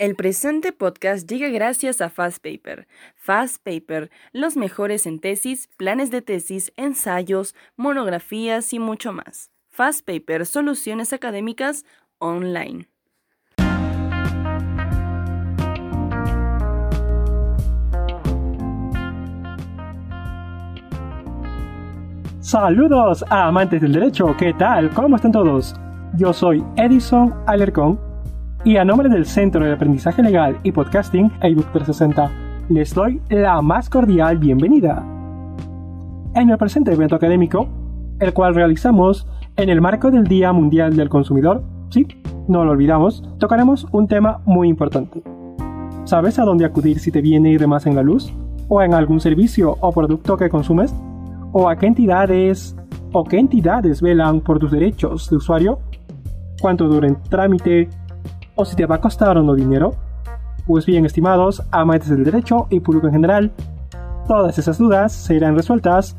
El presente podcast llega gracias a Fast Paper. Fast Paper, los mejores en tesis, planes de tesis, ensayos, monografías y mucho más. Fast Paper, soluciones académicas online. Saludos amantes del derecho, ¿qué tal? ¿Cómo están todos? Yo soy Edison Alercón y a nombre del Centro de Aprendizaje Legal y Podcasting ebook 360 les doy la más cordial bienvenida. En el presente evento académico, el cual realizamos en el marco del Día Mundial del Consumidor, sí, no lo olvidamos, tocaremos un tema muy importante. ¿Sabes a dónde acudir si te viene ir de más en la luz? ¿O en algún servicio o producto que consumes? ¿O a qué entidades o qué entidades velan por tus derechos de usuario? ¿Cuánto dura el trámite? O si te va a costar o no dinero? Pues bien, estimados amantes del derecho y público en general, todas esas dudas serán resueltas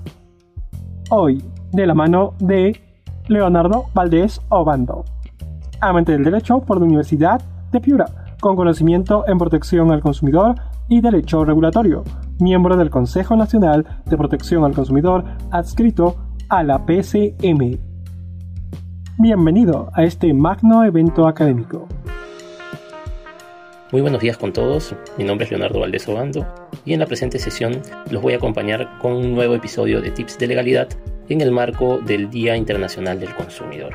hoy de la mano de Leonardo Valdés Obando, amante del derecho por la Universidad de Piura, con conocimiento en protección al consumidor y derecho regulatorio, miembro del Consejo Nacional de Protección al Consumidor adscrito a la PCM. Bienvenido a este magno evento académico. Muy buenos días con todos, mi nombre es Leonardo Valdés Obando y en la presente sesión los voy a acompañar con un nuevo episodio de Tips de Legalidad en el marco del Día Internacional del Consumidor.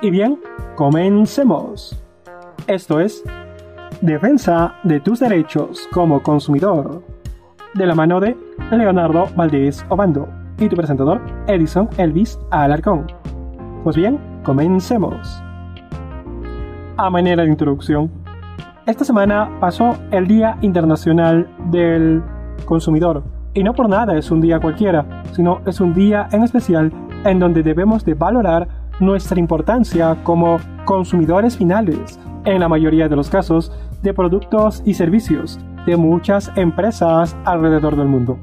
Y bien, comencemos. Esto es Defensa de tus derechos como consumidor, de la mano de Leonardo Valdés Obando y tu presentador Edison Elvis Alarcón. Pues bien, comencemos. A manera de introducción, esta semana pasó el Día Internacional del Consumidor. Y no por nada es un día cualquiera, sino es un día en especial en donde debemos de valorar nuestra importancia como consumidores finales, en la mayoría de los casos, de productos y servicios de muchas empresas alrededor del mundo.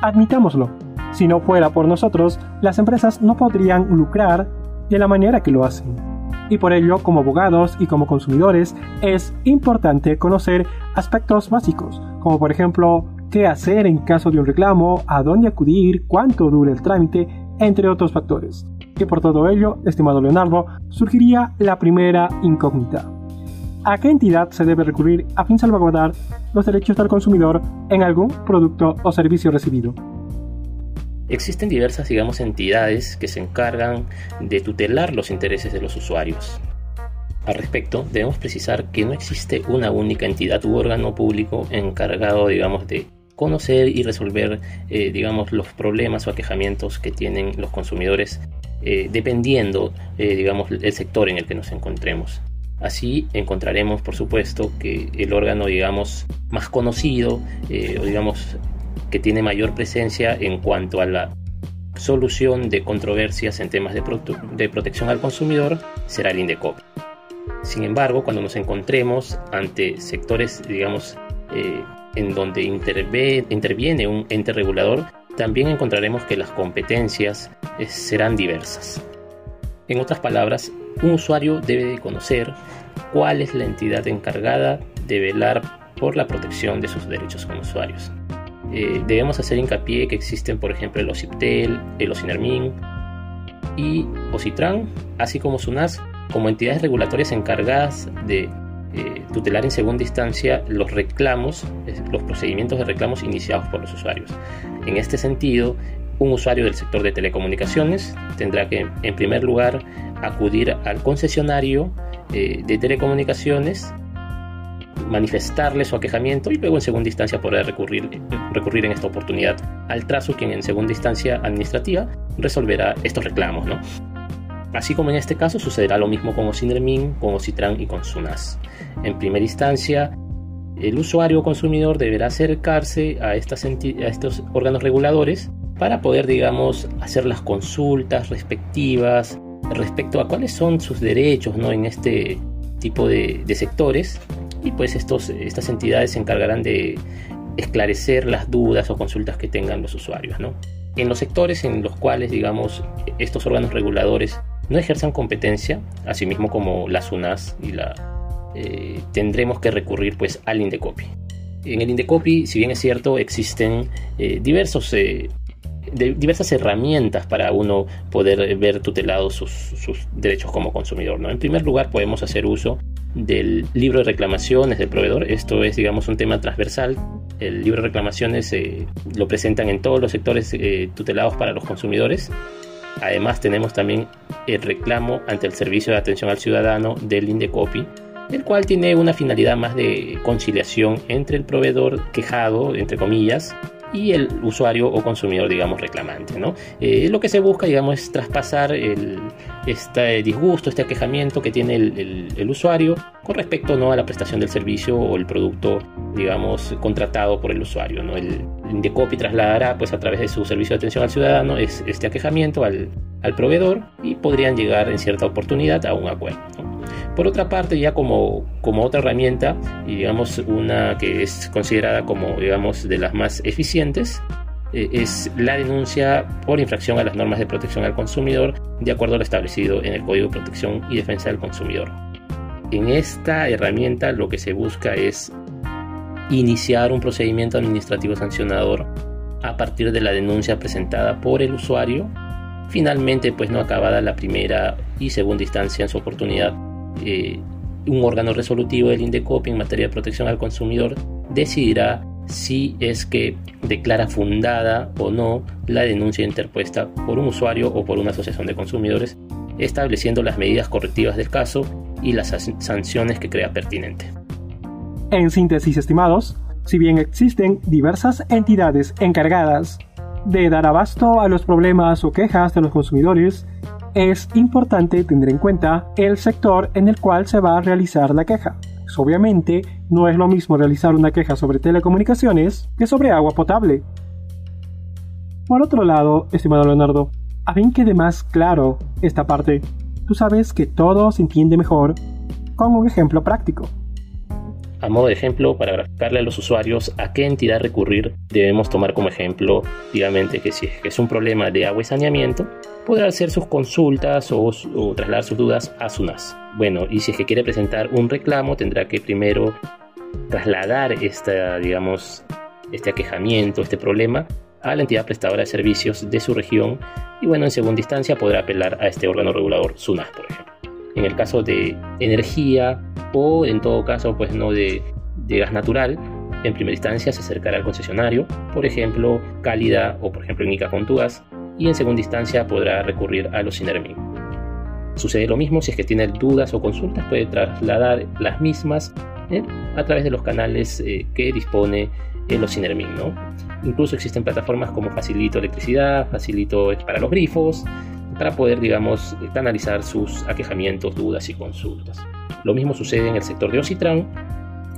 Admitámoslo, si no fuera por nosotros, las empresas no podrían lucrar de la manera que lo hacen y por ello como abogados y como consumidores es importante conocer aspectos básicos, como por ejemplo qué hacer en caso de un reclamo, a dónde acudir, cuánto dura el trámite, entre otros factores. Y por todo ello, estimado Leonardo, surgiría la primera incógnita. ¿A qué entidad se debe recurrir a fin de salvaguardar los derechos del consumidor en algún producto o servicio recibido? Existen diversas, digamos, entidades que se encargan de tutelar los intereses de los usuarios. Al respecto, debemos precisar que no existe una única entidad u órgano público encargado, digamos, de conocer y resolver, eh, digamos, los problemas o aquejamientos que tienen los consumidores, eh, dependiendo, eh, digamos, el sector en el que nos encontremos. Así encontraremos, por supuesto, que el órgano, digamos, más conocido, o digamos, que tiene mayor presencia en cuanto a la solución de controversias en temas de, protección al consumidor será el INDECOP. Sin embargo, cuando nos encontremos ante sectores, digamos, eh, en donde interviene un ente regulador, también encontraremos que las competencias eh, serán diversas. En otras palabras, un usuario debe conocer cuál es la entidad encargada de velar por la protección de sus derechos como usuarios. Eh, debemos hacer hincapié que existen, por ejemplo, el OCIPTEL, el OCINERMIN y OCITRAN, así como SUNAS, como entidades regulatorias encargadas de eh, tutelar en segunda instancia los reclamos, los procedimientos de reclamos iniciados por los usuarios. En este sentido, un usuario del sector de telecomunicaciones tendrá que, en primer lugar, acudir al concesionario eh, de telecomunicaciones manifestarle su aquejamiento y luego en segunda instancia poder recurrir, recurrir en esta oportunidad al trazo quien en segunda instancia administrativa resolverá estos reclamos. ¿no? Así como en este caso sucederá lo mismo con OCINREMIN, con OCITRAN y con SUNAS. En primera instancia, el usuario o consumidor deberá acercarse a, estas a estos órganos reguladores para poder, digamos, hacer las consultas respectivas respecto a cuáles son sus derechos ¿no? en este tipo de sectores y pues estos, estas entidades se encargarán de esclarecer las dudas o consultas que tengan los usuarios. ¿no? En los sectores en los cuales, digamos, estos órganos reguladores no ejerzan competencia, asimismo como la SUNAS y la eh, tendremos que recurrir pues al Indecopi. En el Indecopi, si bien es cierto, existen eh, diversos diversas herramientas para uno poder ver tutelados sus, sus, derechos como consumidor. ¿no? En primer lugar, podemos hacer uso del libro de reclamaciones del proveedor. Esto es, digamos, un tema transversal. El libro de reclamaciones eh, lo presentan en todos los sectores eh, tutelados para los consumidores. Además, tenemos también el reclamo ante el Servicio de Atención al Ciudadano del Indecopi, el cual tiene una finalidad más de conciliación entre el proveedor quejado, entre comillas, y el usuario o consumidor, digamos, reclamante. ¿no? Eh, lo que se busca, digamos, es traspasar el, este disgusto, este aquejamiento que tiene el, usuario con respecto ¿no? a la prestación del servicio o el producto, digamos, contratado por el usuario. ¿no? El Indecopi trasladará, pues, a través de su servicio de atención al ciudadano, este aquejamiento al, al proveedor y podrían llegar en cierta oportunidad a un acuerdo. Por otra parte, ya como, como otra herramienta, y digamos una que es considerada como digamos de las más eficientes, eh, es la denuncia por infracción a las normas de protección al consumidor de acuerdo a lo establecido en el Código de Protección y Defensa del Consumidor. En esta herramienta lo que se busca es iniciar un procedimiento administrativo sancionador a partir de la denuncia presentada por el usuario. Finalmente, pues no acabada la primera y segunda instancia en su oportunidad, eh, un órgano resolutivo del INDECOPI en materia de protección al consumidor decidirá si es que declara fundada o no la denuncia interpuesta por un usuario o por una asociación de consumidores, estableciendo las medidas correctivas del caso y las sanciones que crea pertinente. En síntesis, estimados, si bien existen diversas entidades encargadas de dar abasto a los problemas o quejas de los consumidores, es importante tener en cuenta el sector en el cual se va a realizar la queja. Pues obviamente, no es lo mismo realizar una queja sobre telecomunicaciones que sobre agua potable. Por otro lado, estimado Leonardo, a fin que de más claro esta parte, tú sabes que todo se entiende mejor con un ejemplo práctico. A modo de ejemplo, para graficarle a los usuarios a qué entidad recurrir, debemos tomar como ejemplo, digamos, que si es un problema de agua y saneamiento, podrá hacer sus consultas o, trasladar sus dudas a SUNAS. Bueno, y si es que quiere presentar un reclamo, tendrá que primero trasladar esta, digamos, este aquejamiento, este problema, a la entidad prestadora de servicios de su región y bueno, en segunda instancia podrá apelar a este órgano regulador, SUNAS, por ejemplo. En el caso de energía, o en todo caso pues no de, gas natural, en primera instancia se acercará al concesionario, por ejemplo Cálida o por ejemplo Nica con gas, y en segunda instancia podrá recurrir a los Cinermin. Sucede lo mismo si es que tiene dudas o consultas, puede trasladar las mismas ¿eh? a través de los canales eh, que dispone el los. ¿no? Incluso existen plataformas como Facilito Electricidad, Facilito para los grifos, para poder, digamos, canalizar sus aquejamientos, dudas y consultas. Lo mismo sucede en el sector de Ocitran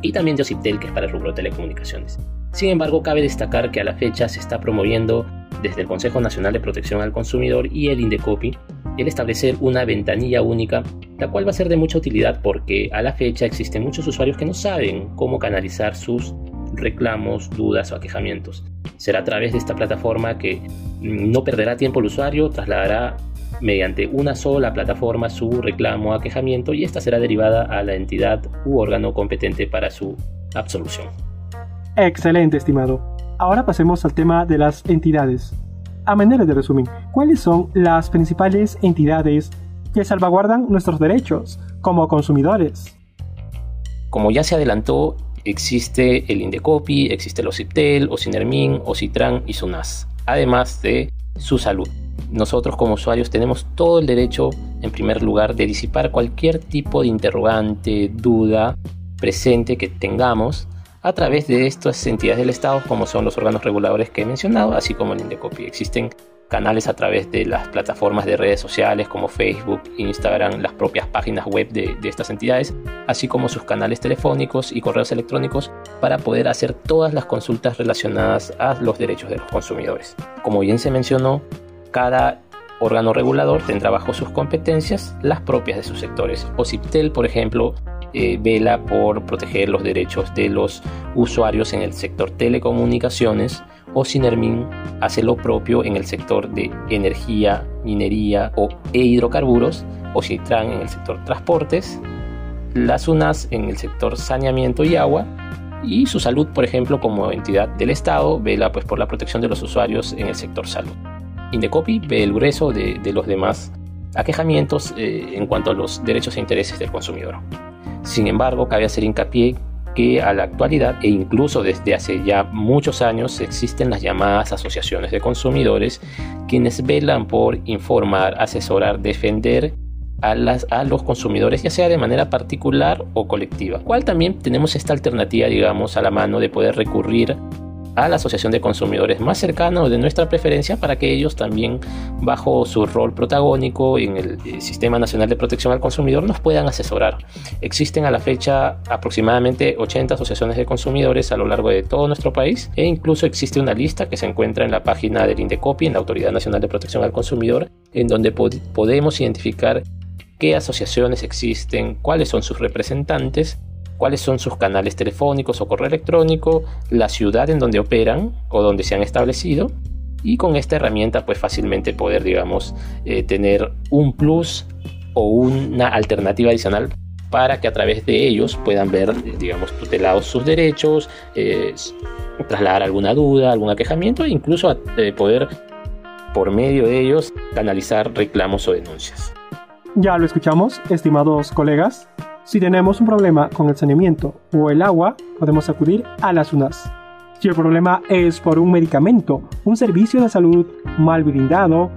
y también de Ociptel, que es para el rubro telecomunicaciones. Sin embargo, cabe destacar que a la fecha se está promoviendo desde el Consejo Nacional de Protección al Consumidor y el INDECOPI el establecer una ventanilla única, la cual va a ser de mucha utilidad porque a la fecha existen muchos usuarios que no saben cómo canalizar sus reclamos, dudas o aquejamientos. Será a través de esta plataforma que no perderá tiempo el usuario, trasladará mediante una sola plataforma su reclamo o aquejamiento y esta será derivada a la entidad u órgano competente para su absolución. Excelente, estimado. Ahora pasemos al tema de las entidades. A manera de resumen, ¿cuáles son las principales entidades que salvaguardan nuestros derechos como consumidores? Como ya se adelantó, existe el Indecopi, existe el OCIPTEL, OCINERMIN, OCITRAN y SUNAS, además de su salud nosotros como usuarios tenemos todo el derecho, en primer lugar, de disipar cualquier tipo de interrogante, duda presente que tengamos a través de estas entidades del Estado, como son los órganos reguladores que he mencionado, así como el Indecopi. Existen canales a través de las plataformas de redes sociales como Facebook, Instagram, las propias páginas web de, de, estas entidades, así como sus canales telefónicos y correos electrónicos para poder hacer todas las consultas relacionadas a los derechos de los consumidores. Como bien se mencionó, cada órgano regulador tendrá bajo sus competencias las propias de sus sectores. OCIPTEL, por ejemplo, eh, vela por proteger los derechos de los usuarios en el sector telecomunicaciones o Sinermin hace lo propio en el sector de energía, minería o, e hidrocarburos o Citran en el sector transportes las UNAS en el sector saneamiento y agua y su salud, por ejemplo, como entidad del Estado, vela pues, por la protección de los usuarios en el sector salud. Indecopi ve el grueso de, los demás aquejamientos eh, en cuanto a los derechos e intereses del consumidor. Sin embargo, cabe hacer hincapié que a la actualidad e incluso desde hace ya muchos años existen las llamadas asociaciones de consumidores quienes velan por informar, asesorar, defender a, las, a los consumidores, ya sea de manera particular o colectiva. Cual también tenemos esta alternativa, digamos, a la mano de poder recurrir a la asociación de consumidores más cercana o de nuestra preferencia para que ellos también bajo su rol protagónico en el eh, Sistema Nacional de Protección al Consumidor nos puedan asesorar. Existen a la fecha aproximadamente 80 asociaciones de consumidores a lo largo de todo nuestro país e incluso existe una lista que se encuentra en la página del INDECOPI, en la Autoridad Nacional de Protección al Consumidor, en donde podemos identificar qué asociaciones existen, cuáles son sus representantes cuáles son sus canales telefónicos o correo electrónico, la ciudad en donde operan o donde se han establecido y con esta herramienta pues fácilmente poder digamos eh, tener un plus o una alternativa adicional para que a través de ellos puedan ver digamos tutelados sus derechos eh, trasladar alguna duda algún aquejamiento e incluso eh, poder por medio de ellos canalizar reclamos o denuncias. Ya lo escuchamos estimados colegas si tenemos un problema con el saneamiento o el agua, podemos acudir a las UNAS. Si el problema es por un medicamento, un servicio de salud mal brindado,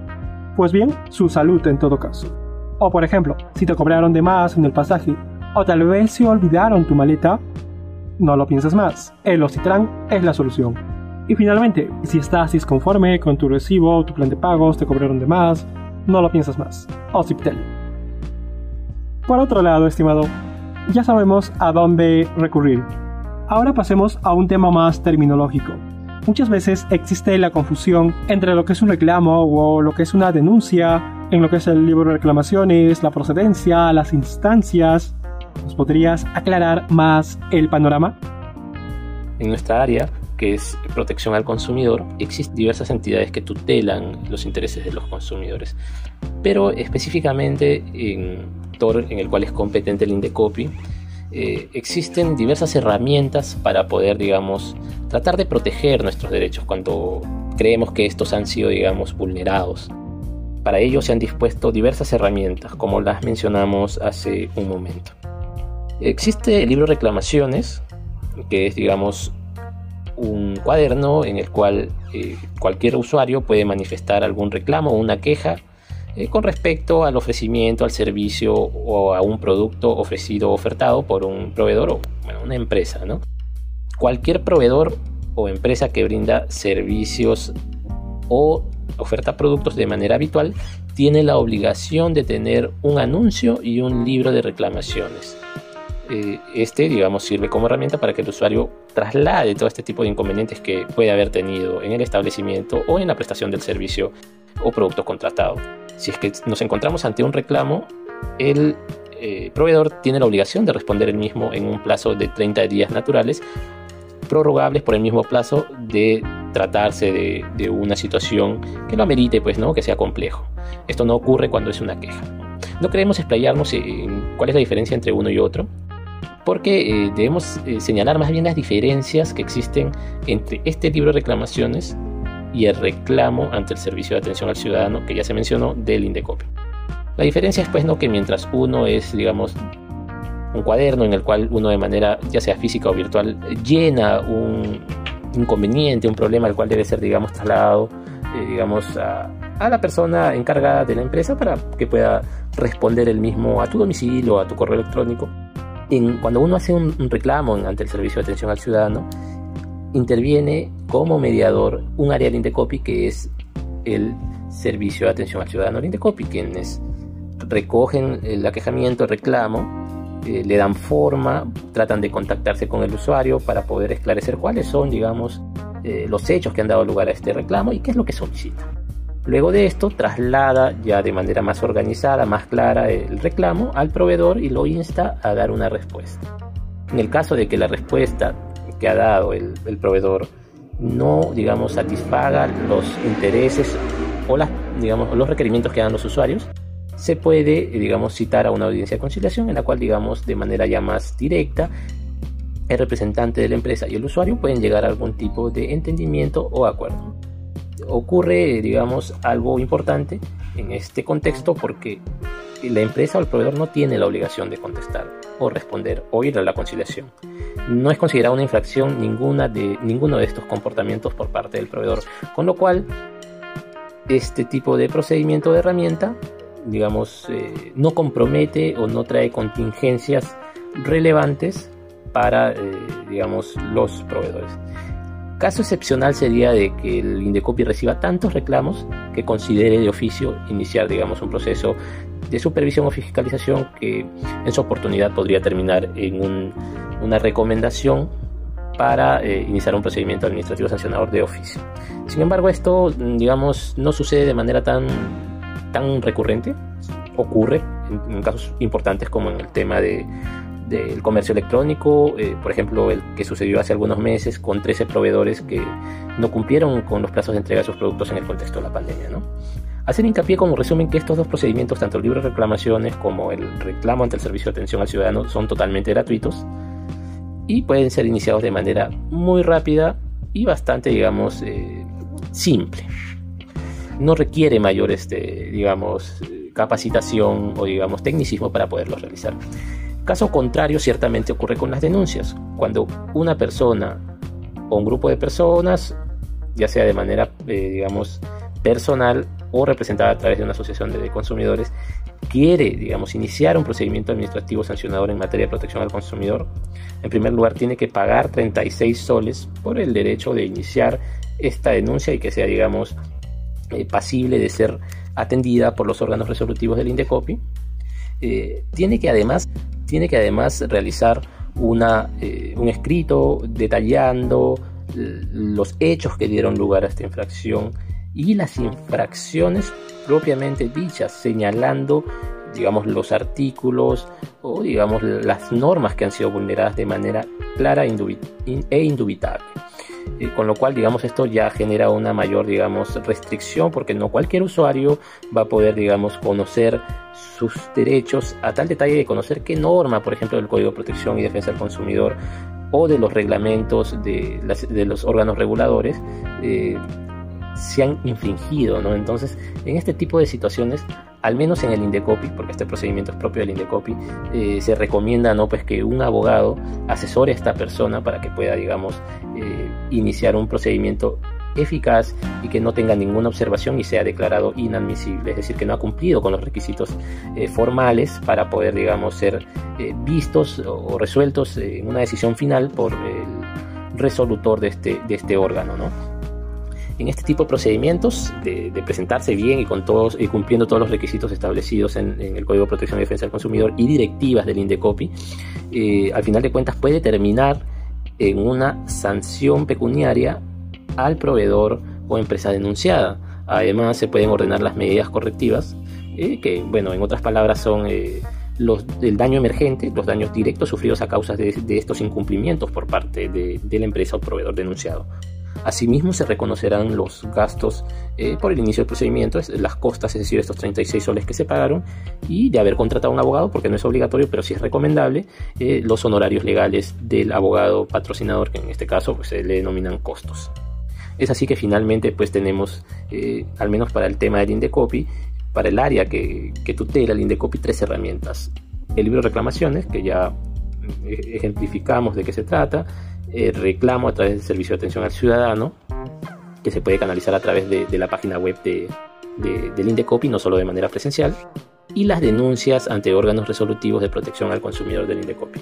pues bien, su salud en todo caso. O por ejemplo, si te cobraron de más en el pasaje, o tal vez se olvidaron tu maleta, no lo piensas más, el Ocitran es la solución. Y finalmente, si estás disconforme con tu recibo tu plan de pagos, te cobraron de más, no lo piensas más, Ociptel. Por otro lado, estimado, ya sabemos a dónde recurrir. Ahora pasemos a un tema más terminológico. Muchas veces existe la confusión entre lo que es un reclamo o lo que es una denuncia, en lo que es el libro de reclamaciones, la procedencia, las instancias. ¿Nos podrías aclarar más el panorama? En nuestra área, que es protección al consumidor, existen diversas entidades que tutelan los intereses de los consumidores. Pero específicamente en en el cual es competente el Indecopi, eh, existen diversas herramientas para poder, digamos, tratar de proteger nuestros derechos cuando creemos que estos han sido, digamos, vulnerados. Para ello se han dispuesto diversas herramientas, como las mencionamos hace un momento. Existe el libro Reclamaciones, que es, digamos, un cuaderno en el cual eh, cualquier usuario puede manifestar algún reclamo o una queja eh, con respecto al ofrecimiento, al servicio o a un producto ofrecido o ofertado por un proveedor o una empresa. Cualquier proveedor o empresa que brinda servicios o oferta productos de manera habitual tiene la obligación de tener un anuncio y un libro de reclamaciones. Eh, este, digamos, sirve como herramienta para que el usuario traslade todo este tipo de inconvenientes que puede haber tenido en el establecimiento o en la prestación del servicio o producto contratado. Si es que nos encontramos ante un reclamo, el eh, proveedor tiene la obligación de responder el mismo en un plazo de 30 días naturales, prorrogables por el mismo plazo de tratarse de, una situación que lo amerite, pues, ¿no? que sea complejo. Esto no ocurre cuando es una queja. No queremos explayarnos en cuál es la diferencia entre uno y otro, porque eh, debemos eh, señalar más bien las diferencias que existen entre este libro de reclamaciones y el reclamo ante el servicio de atención al ciudadano que ya se mencionó del Indecopi. La diferencia es pues no que mientras uno es digamos un cuaderno en el cual uno de manera ya sea física o virtual llena un inconveniente, un problema al cual debe ser digamos trasladado eh, digamos a, la persona encargada de la empresa para que pueda responder el mismo a tu domicilio o a tu correo electrónico. En, cuando uno hace un, un reclamo ante el servicio de atención al ciudadano, interviene como mediador un área del Indecopi que es el Servicio de Atención al Ciudadano del Indecopi, quienes recogen el aquejamiento, el reclamo, eh, le dan forma, tratan de contactarse con el usuario para poder esclarecer cuáles son, digamos, eh, los hechos que han dado lugar a este reclamo y qué es lo que solicita. Luego de esto, traslada ya de manera más organizada, más clara el reclamo al proveedor y lo insta a dar una respuesta. En el caso de que la respuesta ha dado el, proveedor no, digamos, satisfaga los intereses o las, digamos, los requerimientos que dan los usuarios, se puede, digamos, citar a una audiencia de conciliación en la cual, digamos, de manera ya más directa, el representante de la empresa y el usuario pueden llegar a algún tipo de entendimiento o acuerdo. Ocurre, digamos, algo importante en este contexto porque la empresa o el proveedor no tiene la obligación de contestar o responder o ir a la conciliación. No es considerada una infracción ninguna de, ninguno de estos comportamientos por parte del proveedor, con lo cual este tipo de procedimiento de herramienta, digamos, eh, no compromete o no trae contingencias relevantes para, eh, digamos, los proveedores. Caso excepcional sería de que el Indecopi reciba tantos reclamos que considere de oficio iniciar, digamos, un proceso de supervisión o fiscalización que en su oportunidad podría terminar en una recomendación para eh, iniciar un procedimiento administrativo sancionador de oficio. Sin embargo, esto, digamos, no sucede de manera tan, tan recurrente. Ocurre en casos importantes como en el tema de del comercio electrónico, eh, por ejemplo, el que sucedió hace algunos meses con 13 proveedores que no cumplieron con los plazos de entrega de sus productos en el contexto de la pandemia. ¿no? Hacer hincapié como resumen que estos dos procedimientos, tanto el libro de reclamaciones como el reclamo ante el servicio de atención al ciudadano, son totalmente gratuitos y pueden ser iniciados de manera muy rápida y bastante, digamos, eh, simple. No requiere mayor, este, digamos, capacitación o, digamos, tecnicismo para poderlo realizar. Caso contrario, ciertamente ocurre con las denuncias. Cuando una persona o un grupo de personas, ya sea de manera, eh, digamos, personal o representada a través de una asociación de consumidores, quiere, digamos, iniciar un procedimiento administrativo sancionador en materia de protección al consumidor, en primer lugar tiene que pagar 36 soles por el derecho de iniciar esta denuncia y que sea, digamos, eh, pasible de ser atendida por los órganos resolutivos del INDECOPI. Eh, tiene que además tiene que además realizar una, eh, un escrito detallando los hechos que dieron lugar a esta infracción y las infracciones propiamente dichas, señalando digamos los artículos o digamos las normas que han sido vulneradas de manera clara e indubitable. Eh, con lo cual digamos esto ya genera una mayor digamos restricción porque no cualquier usuario va a poder digamos conocer sus derechos a tal detalle de conocer qué norma por ejemplo del Código de Protección y Defensa del Consumidor o de los reglamentos de, los órganos reguladores eh, se han infringido, ¿no? Entonces, en este tipo de situaciones, al menos en el Indecopi, porque este procedimiento es propio del Indecopi, eh, se recomienda, ¿no? Pues que un abogado asesore a esta persona para que pueda, digamos, eh, iniciar un procedimiento eficaz y que no tenga ninguna observación y sea declarado inadmisible, es decir, que no ha cumplido con los requisitos eh, formales para poder, digamos, ser vistos o resueltos en una decisión final por el resolutor de este, de este órgano, ¿no? En este tipo de procedimientos, de, presentarse bien y, con todos, y cumpliendo todos los requisitos establecidos en, el Código de Protección y Defensa del Consumidor y directivas del INDECOPI, eh, al final de cuentas puede terminar en una sanción pecuniaria al proveedor o empresa denunciada. Además, se pueden ordenar las medidas correctivas, eh, que, bueno, en otras palabras son... Eh, los, el daño emergente, los daños directos sufridos a causa de, estos incumplimientos por parte de, de la empresa o proveedor denunciado. Asimismo, se reconocerán los gastos eh, por el inicio del procedimiento, las costas, es decir, estos 36 soles que se pagaron, y de haber contratado a un abogado, porque no es obligatorio, pero sí es recomendable, eh, los honorarios legales del abogado patrocinador, que en este caso pues, se le denominan costos. Es así que finalmente pues tenemos, eh, al menos para el tema del Indecopi, para el área que, que tutela el Indecopi, tres herramientas. El libro de reclamaciones, que ya ejemplificamos de qué se trata, eh, reclamo a través del servicio de atención al ciudadano, que se puede canalizar a través de, la página web de, del Indecopi, no solo de manera presencial, y las denuncias ante órganos resolutivos de protección al consumidor del Indecopi.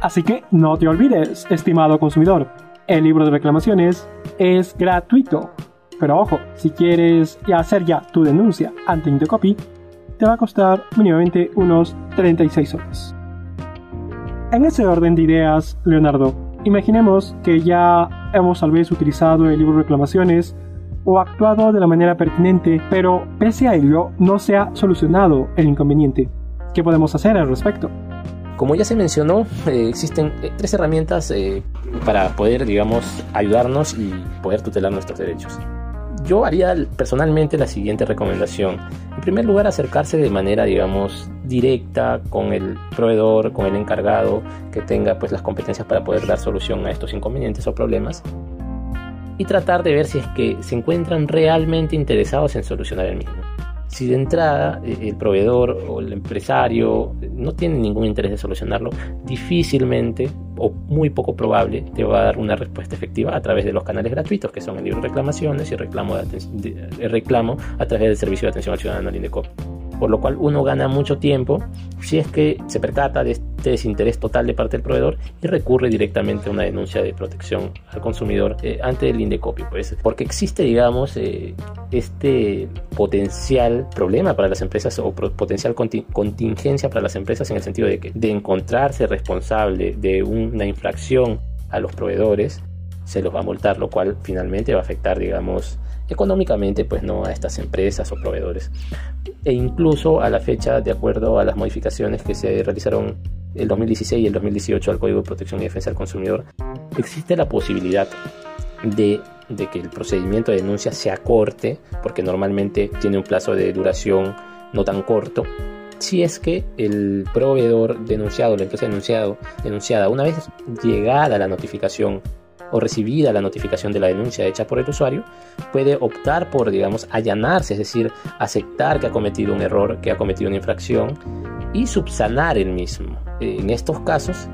Así que no te olvides, estimado consumidor, el libro de reclamaciones es gratuito. Pero ojo, si quieres hacer ya tu denuncia ante Indecopi, te va a costar mínimamente unos 36 soles. En ese orden de ideas, Leonardo, Imaginemos que ya hemos tal vez utilizado el libro reclamaciones o actuado de la manera pertinente, pero pese a ello no se ha solucionado el inconveniente. ¿Qué podemos hacer al respecto? Como ya se mencionó, eh, existen eh, tres herramientas eh, para poder, digamos, ayudarnos y poder tutelar nuestros derechos. Yo haría personalmente la siguiente recomendación. En primer lugar, acercarse de manera, digamos, directa con el proveedor, con el encargado, que tenga pues las competencias para poder dar solución a estos inconvenientes o problemas y tratar de ver si es que se encuentran realmente interesados en solucionar el mismo. Si de entrada eh, el proveedor o el empresario no tiene ningún interés de solucionarlo, difícilmente o muy poco probable te va a dar una respuesta efectiva a través de los canales gratuitos que son el libro de reclamaciones y reclamo, de, reclamo a través del servicio de atención al ciudadano al INDECOP por lo cual uno gana mucho tiempo si es que se percata de este desinterés total de parte del proveedor y recurre directamente a una denuncia de protección al consumidor eh, ante el Indecopi, pues, porque existe, digamos, eh, este potencial problema para las empresas o potencial contingencia para las empresas en el sentido de que de encontrarse responsable de una infracción a los proveedores se los va a multar, lo cual finalmente va a afectar, digamos, económicamente pues no a estas empresas o proveedores. E incluso a la fecha de acuerdo a las modificaciones que se realizaron el 2016 y el 2018 al Código de Protección y Defensa del Consumidor existe la posibilidad de, de que el procedimiento de denuncia se acorte porque normalmente tiene un plazo de duración no tan corto. Si es que el proveedor denunciado, la empresa denunciado, denunciada, una vez llegada la notificación o recibida la notificación de la denuncia hecha por el usuario, puede optar por, digamos, allanarse, es decir, aceptar que ha cometido un error, que ha cometido una infracción y subsanar el mismo. En estos casos,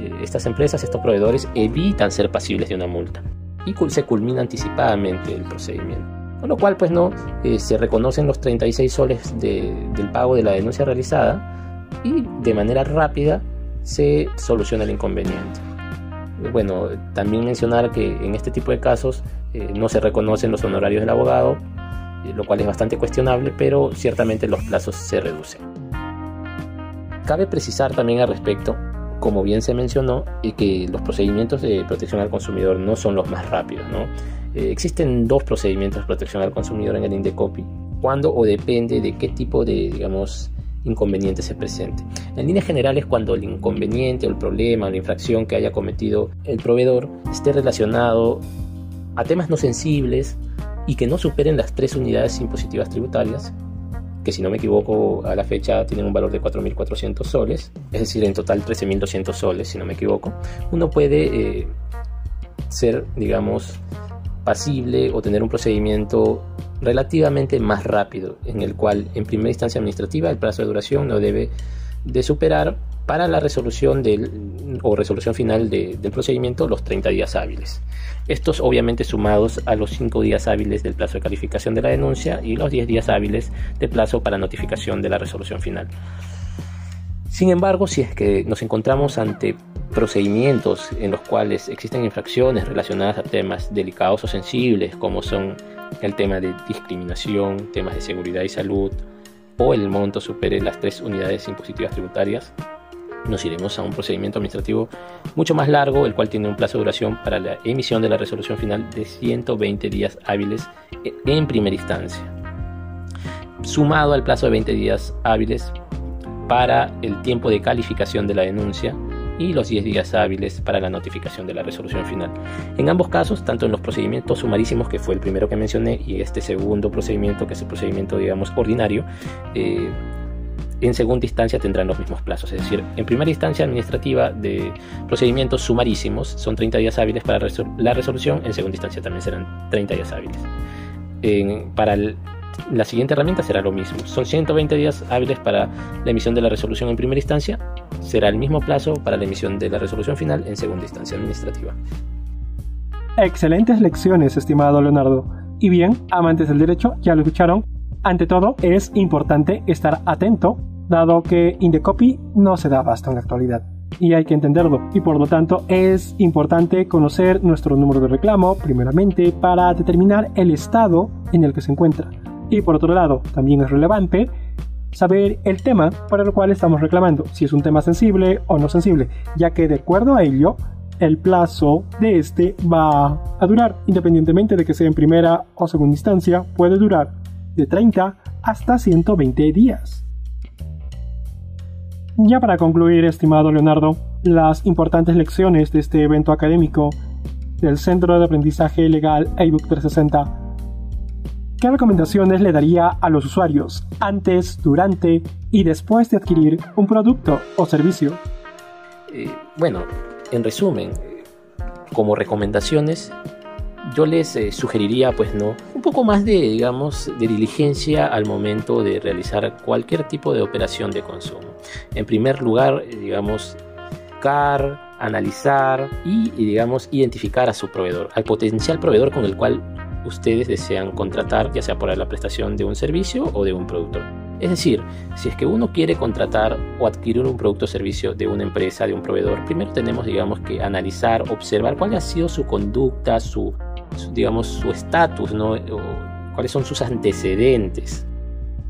eh, estas empresas, estos proveedores evitan ser pasibles de una multa y se culmina anticipadamente el procedimiento. Con lo cual, pues no, eh, se reconocen los 36 soles del pago de la denuncia realizada y de manera rápida se soluciona el inconveniente bueno, también mencionar que en este tipo de casos eh, no se reconocen los honorarios del abogado, eh, lo cual es bastante cuestionable, pero ciertamente los plazos se reducen. Cabe precisar también al respecto, como bien se mencionó, que los procedimientos de protección al consumidor no son los más rápidos. ¿no? Eh, existen dos procedimientos de protección al consumidor en el Indecopi, cuando o depende de qué tipo de, digamos, inconveniente se presente. En líneas generales, cuando el inconveniente o el problema o la infracción que haya cometido el proveedor esté relacionado a temas no sensibles y que no superen las tres unidades impositivas tributarias, que si no me equivoco a la fecha tienen un valor de 4.400 soles, es decir, en total 13.200 soles, si no me equivoco, uno puede eh, ser, digamos, pasible o tener un procedimiento relativamente más rápido, en el cual en primera instancia administrativa el plazo de duración no debe de superar para la resolución del, o resolución final del procedimiento los 30 días hábiles. Estos obviamente sumados a los 5 días hábiles del plazo de calificación de la denuncia y los 10 días hábiles de plazo para notificación de la resolución final. Sin embargo, si es que nos encontramos ante procedimientos en los cuales existen infracciones relacionadas a temas delicados o sensibles, como son el tema de discriminación, temas de seguridad y salud, o el monto supere las tres unidades impositivas tributarias, nos iremos a un procedimiento administrativo mucho más largo, el cual tiene un plazo de duración para la emisión de la resolución final de 120 días hábiles en primera instancia, sumado al plazo de 20 días hábiles para el tiempo de calificación de la denuncia y los 10 días hábiles para la notificación de la resolución final. En ambos casos, tanto en los procedimientos sumarísimos, que fue el primero que mencioné, y este segundo procedimiento, que es el procedimiento, digamos, ordinario, eh, en segunda instancia tendrán los mismos plazos. Es decir, en primera instancia administrativa de procedimientos sumarísimos son 30 días hábiles para la resolución, en segunda instancia también serán 30 días hábiles. para el la siguiente herramienta será lo mismo. Son 120 días hábiles para la emisión de la resolución en primera instancia. Será el mismo plazo para la emisión de la resolución final en segunda instancia administrativa. Excelentes lecciones, estimado Leonardo. Y bien, amantes del derecho, ya lo escucharon. Ante todo, es importante estar atento, dado que Indecopy no se da abasto en la actualidad y hay que entenderlo. Y por lo tanto es importante conocer nuestro número de reclamo, primeramente, para determinar el estado en el que se encuentra. Y por otro lado, también es relevante saber el tema para el cual estamos reclamando, si es un tema sensible o no sensible, ya que de acuerdo a ello, el plazo de este va a durar, independientemente de que sea en primera o segunda instancia, puede durar de 30 hasta 120 días. Ya para concluir, estimado Leonardo, las importantes lecciones de este evento académico del Centro de Aprendizaje Legal ebook 360 ¿qué recomendaciones le daría a los usuarios antes, durante y después de adquirir un producto o servicio? Eh, bueno, en resumen, como recomendaciones, yo les eh, sugeriría, pues no, un poco más de, digamos, de diligencia al momento de realizar cualquier tipo de operación de consumo. En primer lugar, eh, digamos, car, analizar y, digamos, identificar a su proveedor, al potencial proveedor con el cual ustedes desean contratar, ya sea por la prestación de un servicio o de un producto. Es decir, si es que uno quiere contratar o adquirir un producto o servicio de una empresa, de un proveedor, primero tenemos, digamos, que analizar, observar cuál ha sido su conducta, su, digamos, su estatus, ¿no? cuáles son sus antecedentes.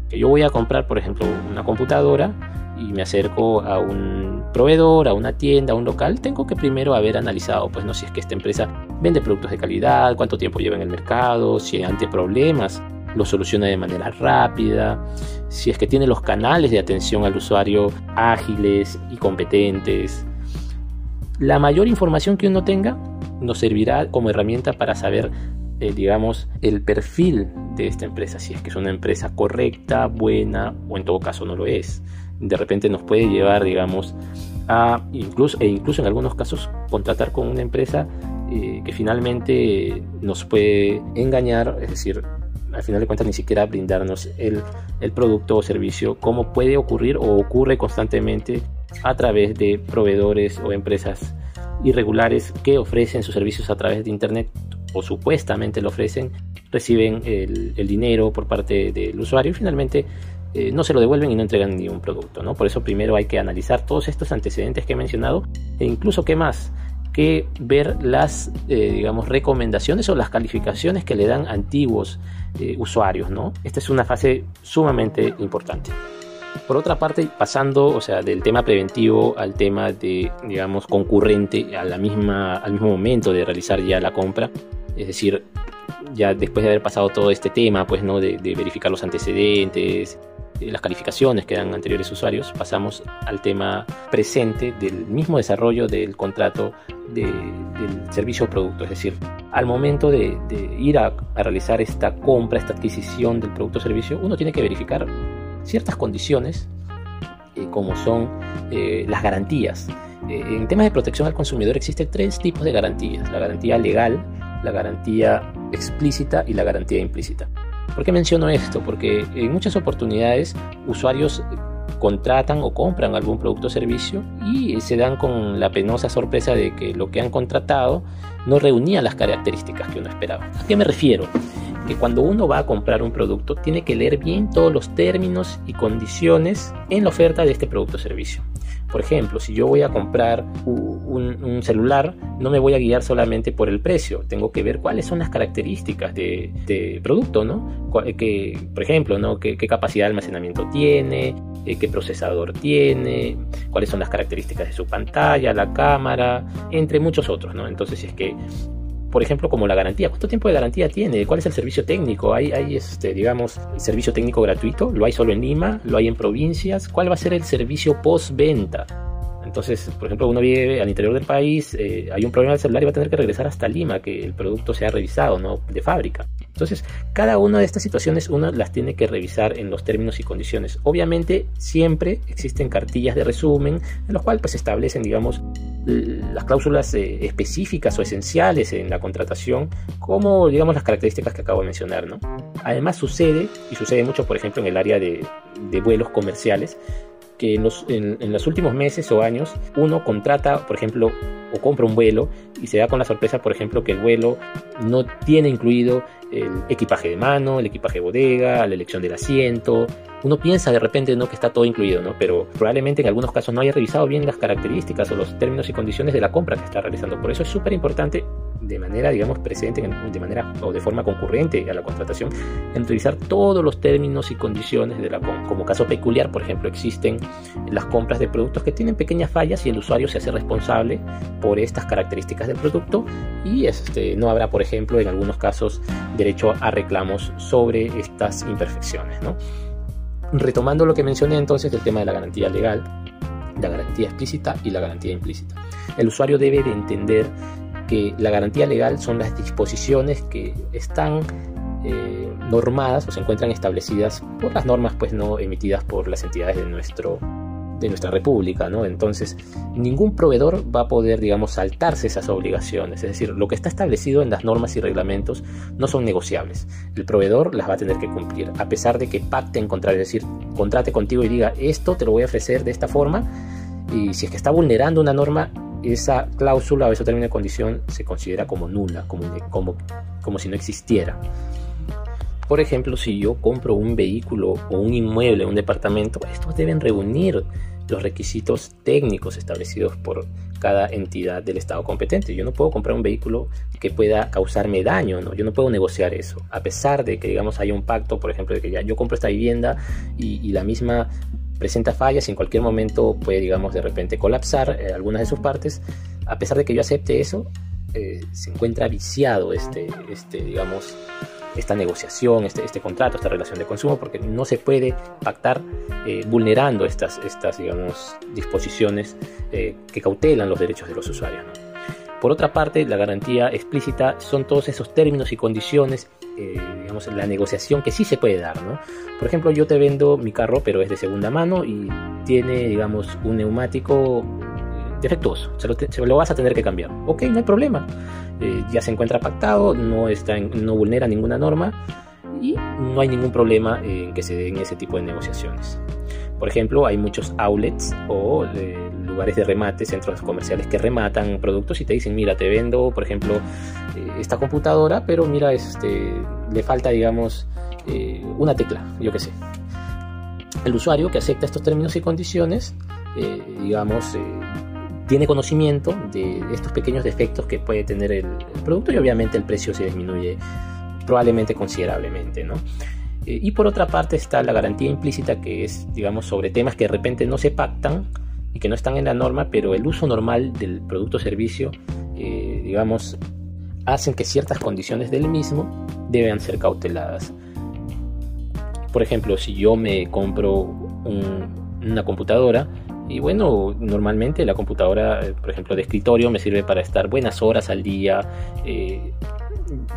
Que yo voy a comprar, por ejemplo, una computadora y me acerco a un proveedor, a una tienda, a un local, tengo que primero haber analizado, pues no si es que esta empresa vende productos de calidad, cuánto tiempo lleva en el mercado, si ante problemas lo soluciona de manera rápida, si es que tiene los canales de atención al usuario ágiles y competentes. La mayor información que uno tenga nos servirá como herramienta para saber, eh, digamos, el perfil de esta empresa, si es que es una empresa correcta, buena o en todo caso no lo es. De repente nos puede llevar, digamos, a incluso, e incluso en algunos casos contratar con una empresa eh, que finalmente nos puede engañar, es decir, al final de cuentas ni siquiera brindarnos el, el producto o servicio, como puede ocurrir o ocurre constantemente a través de proveedores o empresas irregulares que ofrecen sus servicios a través de Internet o supuestamente lo ofrecen, reciben el, el dinero por parte del usuario y finalmente eh, no se lo devuelven y no entregan ni un producto. ¿no? Por eso primero hay que analizar todos estos antecedentes que he mencionado e incluso qué más que ver las eh, digamos recomendaciones o las calificaciones que le dan antiguos eh, usuarios no esta es una fase sumamente importante por otra parte, pasando, o sea, del tema preventivo al tema de, digamos, concurrente a la misma, al mismo momento de realizar ya la compra, es decir, ya después de haber pasado todo este tema, pues, ¿no? De, verificar los antecedentes, las calificaciones que dan anteriores usuarios, pasamos al tema presente del mismo desarrollo del contrato del servicio o producto. Es decir, al momento de, ir a, a, realizar esta compra, esta adquisición del producto o servicio, uno tiene que verificar ciertas condiciones, eh, como son eh, las garantías. Eh, en temas de protección al consumidor existen tres tipos de garantías. La garantía legal, la garantía explícita y la garantía implícita. ¿Por qué menciono esto? Porque en muchas oportunidades usuarios contratan o compran algún producto o servicio y se dan con la penosa sorpresa de que lo que han contratado no reunía las características que uno esperaba. ¿A qué me refiero? que cuando uno va a comprar un producto tiene que leer bien todos los términos y condiciones en la oferta de este producto o servicio. Por ejemplo, si yo voy a comprar un, celular, no me voy a guiar solamente por el precio, tengo que ver cuáles son las características de, producto, ¿no? Que, por ejemplo, ¿no? ¿Qué, capacidad de almacenamiento tiene, eh, qué procesador tiene, cuáles son las características de su pantalla, la cámara, entre muchos otros, ¿no? Entonces, si es que por ejemplo, como la garantía. ¿Cuánto tiempo de garantía tiene? ¿Cuál es el servicio técnico? ¿Hay, hay este, digamos, servicio técnico gratuito? ¿Lo hay solo en Lima? ¿Lo hay en provincias? ¿Cuál va a ser el servicio postventa? Entonces, por ejemplo, uno vive al interior del país, eh, hay un problema del celular y va a tener que regresar hasta Lima, que el producto sea revisado, ¿no? De fábrica. Entonces, cada una de estas situaciones uno las tiene que revisar en los términos y condiciones. Obviamente, siempre existen cartillas de resumen en los cuales pues, se establecen, digamos, las cláusulas eh, específicas o esenciales en la contratación, como, digamos, las características que acabo de mencionar, ¿no? Además, sucede, y sucede mucho, por ejemplo, en el área de, de vuelos comerciales, que en los, en, los últimos meses o años uno contrata, por ejemplo, o compra un vuelo y se da con la sorpresa, por ejemplo, que el vuelo no tiene incluido el equipaje de mano, el equipaje de bodega, la elección del asiento. Uno piensa de repente ¿no? que está todo incluido, ¿no? pero probablemente en algunos casos no haya revisado bien las características o los términos y condiciones de la compra que está realizando. Por eso es súper importante de manera, digamos, presente, de manera o de forma concurrente a la contratación, en utilizar todos los términos y condiciones de la. Como caso peculiar, por ejemplo, existen las compras de productos que tienen pequeñas fallas y el usuario se hace responsable por estas características del producto y este, no habrá, por ejemplo, en algunos casos derecho a reclamos sobre estas imperfecciones. ¿no? Retomando lo que mencioné entonces del tema de la garantía legal, la garantía explícita y la garantía implícita. El usuario debe de entender que la garantía legal son las disposiciones que están eh, normadas o se encuentran establecidas por las normas pues no emitidas por las entidades de nuestro de nuestra república, ¿no? Entonces, ningún proveedor va a poder, digamos, saltarse esas obligaciones. Es decir, lo que está establecido en las normas y reglamentos no son negociables. El proveedor las va a tener que cumplir, a pesar de que pacte en contrario, es decir, contrate contigo y diga, esto te lo voy a ofrecer de esta forma, y si es que está vulnerando una norma, esa cláusula o ese término de condición se considera como nula, como, como, como si no existiera. Por ejemplo, si yo compro un vehículo o un inmueble, un departamento, estos deben reunir los requisitos técnicos establecidos por cada entidad del Estado competente. Yo no puedo comprar un vehículo que pueda causarme daño, ¿no? Yo no puedo negociar eso. A pesar de que, digamos, haya un pacto, por ejemplo, de que ya yo compro esta vivienda y, la misma presenta fallas y en cualquier momento puede, digamos, de repente colapsar eh, algunas de sus partes, a pesar de que yo acepte eso, eh, se encuentra viciado este, este digamos, esta negociación, este, este contrato, esta relación de consumo, porque no se puede pactar eh, vulnerando estas, estas digamos, disposiciones que cautelan los derechos de los usuarios. Por otra parte, la garantía explícita son todos esos términos y condiciones, eh, digamos, la negociación que sí se puede dar. ¿no? Por ejemplo, yo te vendo mi carro, pero es de segunda mano y tiene, digamos, un neumático defectuoso, se lo, vas a tener que cambiar. Ok, no hay problema. Eh, ya se encuentra pactado, no, está no vulnera ninguna norma y no hay ningún problema en que se den ese tipo de negociaciones. Por ejemplo, hay muchos outlets o eh, lugares de remate, centros comerciales que rematan productos y te dicen, mira, te vendo, por ejemplo, eh, esta computadora, pero mira, este, le falta, digamos, una tecla, yo qué sé. El usuario que acepta estos términos y condiciones, digamos, tiene conocimiento de estos pequeños defectos que puede tener el, producto y obviamente el precio se disminuye probablemente considerablemente, ¿no? Eh, y por otra parte está la garantía implícita que es, digamos, sobre temas que de repente no se pactan y que no están en la norma, pero el uso normal del producto o servicio, eh, digamos, hacen que ciertas condiciones del mismo deben ser cauteladas. Por ejemplo, si yo me compro una computadora, y bueno, normalmente la computadora, eh, por ejemplo, de escritorio me sirve para estar buenas horas al día eh,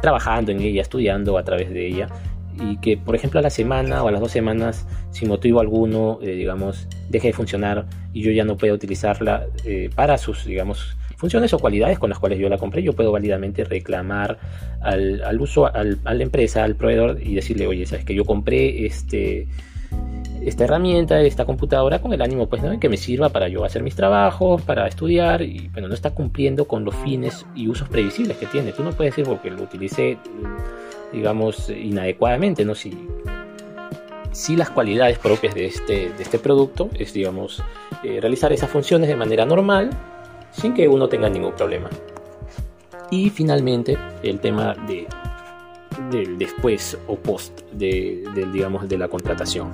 trabajando en ella, estudiando a través de ella. Y que, por ejemplo, a la semana o a las dos semanas, sin motivo alguno, eh, digamos, deje de funcionar y yo ya no puedo utilizarla para sus, digamos, funciones o cualidades con las cuales yo la compré, yo puedo válidamente reclamar al, al uso, al, a la empresa, al proveedor y decirle, oye, sabes que yo compré este esta herramienta, esta computadora con el ánimo pues ¿no? que me sirva para yo hacer mis trabajos, para estudiar y bueno, no está cumpliendo con los fines y usos previsibles que tiene. Tú no puedes decir porque lo utilicé digamos inadecuadamente, ¿no? Si, si las cualidades propias de este, de este producto es digamos eh, realizar esas funciones de manera normal sin que uno tenga ningún problema. Y finalmente el tema de del después o post de, digamos, de la contratación.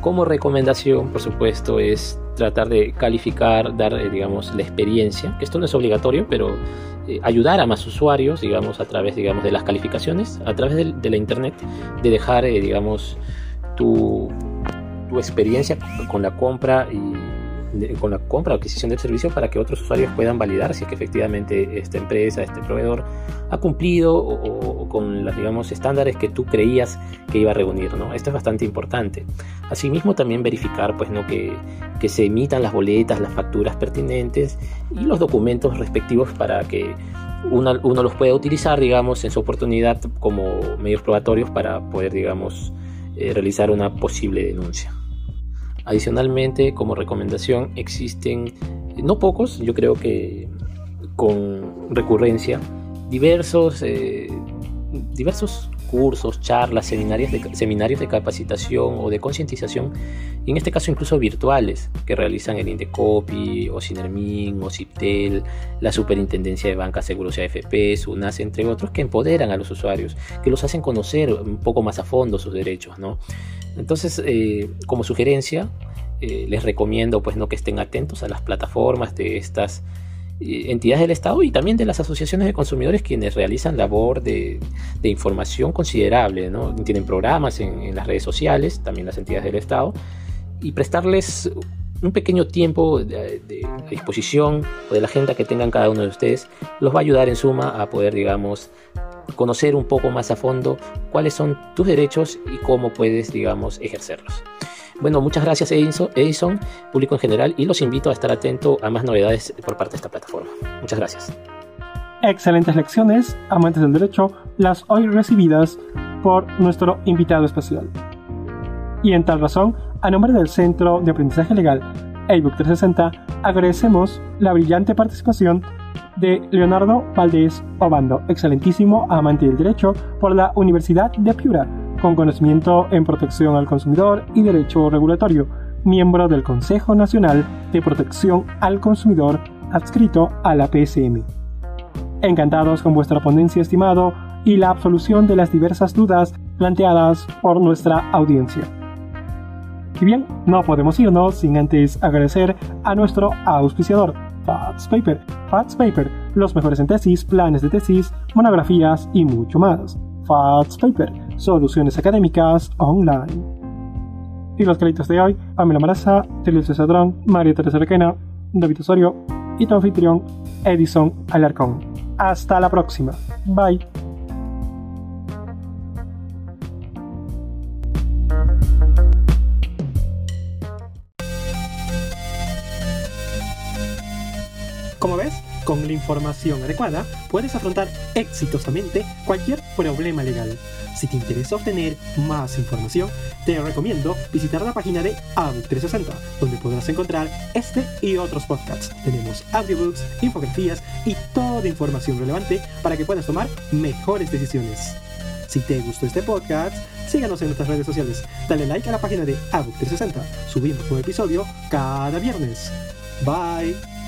Como recomendación, por supuesto, es tratar de calificar, dar, eh, digamos, la experiencia, que esto no es obligatorio, pero ayudar a más usuarios, digamos, a través, digamos, de las calificaciones, a través de, la internet, de dejar, eh, digamos, tu, tu experiencia con la compra y con la compra o adquisición del servicio para que otros usuarios puedan validar si es que efectivamente esta empresa, este proveedor ha cumplido o, con los digamos estándares que tú creías que iba a reunir, ¿no? Esto es bastante importante. Asimismo también verificar pues no que, que se emitan las boletas, las facturas pertinentes y los documentos respectivos para que uno, los pueda utilizar, digamos, en su oportunidad como medios probatorios para poder, digamos, eh, realizar una posible denuncia. Adicionalmente, como recomendación, existen no pocos, yo creo que con recurrencia, diversos, eh, diversos cursos, charlas, seminarios de, seminarios de capacitación o de concientización, en este caso incluso virtuales, que realizan el Indecopi, o Sinermin, o CIPTEL, la Superintendencia de Bancas, Seguros y AFP, SUNAS, entre otros, que empoderan a los usuarios, que los hacen conocer un poco más a fondo sus derechos. ¿no? Entonces, eh, como sugerencia, eh, les recomiendo pues, ¿no? que estén atentos a las plataformas de estas entidades del Estado y también de las asociaciones de consumidores quienes realizan labor de, información considerable, ¿no? tienen programas en, las redes sociales, también las entidades del Estado, y prestarles un pequeño tiempo de, disposición o de la agenda que tengan cada uno de ustedes los va a ayudar en suma a poder, digamos, conocer un poco más a fondo cuáles son tus derechos y cómo puedes, digamos, ejercerlos. Bueno, muchas gracias Edison, público en general, y los invito a estar atento a más novedades por parte de esta plataforma. Muchas gracias. Excelentes lecciones, amantes del derecho, las hoy recibidas por nuestro invitado especial. Y en tal razón, a nombre del Centro de Aprendizaje Legal ebook 360, agradecemos la brillante participación de Leonardo Valdés Obando, excelentísimo amante del derecho por la Universidad de Piura, con conocimiento en protección al consumidor y derecho regulatorio, miembro del Consejo Nacional de Protección al Consumidor adscrito a la PSM. Encantados con vuestra ponencia, estimado, y la absolución de las diversas dudas planteadas por nuestra audiencia. Y bien, no podemos irnos sin antes agradecer a nuestro auspiciador, Fats Paper. Fats Paper, los mejores en tesis, planes de tesis, monografías y mucho más. Fats Paper, soluciones académicas online. Y los créditos de hoy, Pamela Maraza, Telio Cesadrón, María Teresa Requena, David Osorio y tu anfitrión, Edison Alarcón. Hasta la próxima. Bye. Como ves, con la información adecuada puedes afrontar exitosamente cualquier problema legal. Si te interesa obtener más información, te recomiendo visitar la página de ABUC 360, donde podrás encontrar este y otros podcasts. Tenemos audiobooks, infografías y toda información relevante para que puedas tomar mejores decisiones. Si te gustó este podcast, síganos en nuestras redes sociales. Dale like a la página de ABUC 360. Subimos un episodio cada viernes. Bye.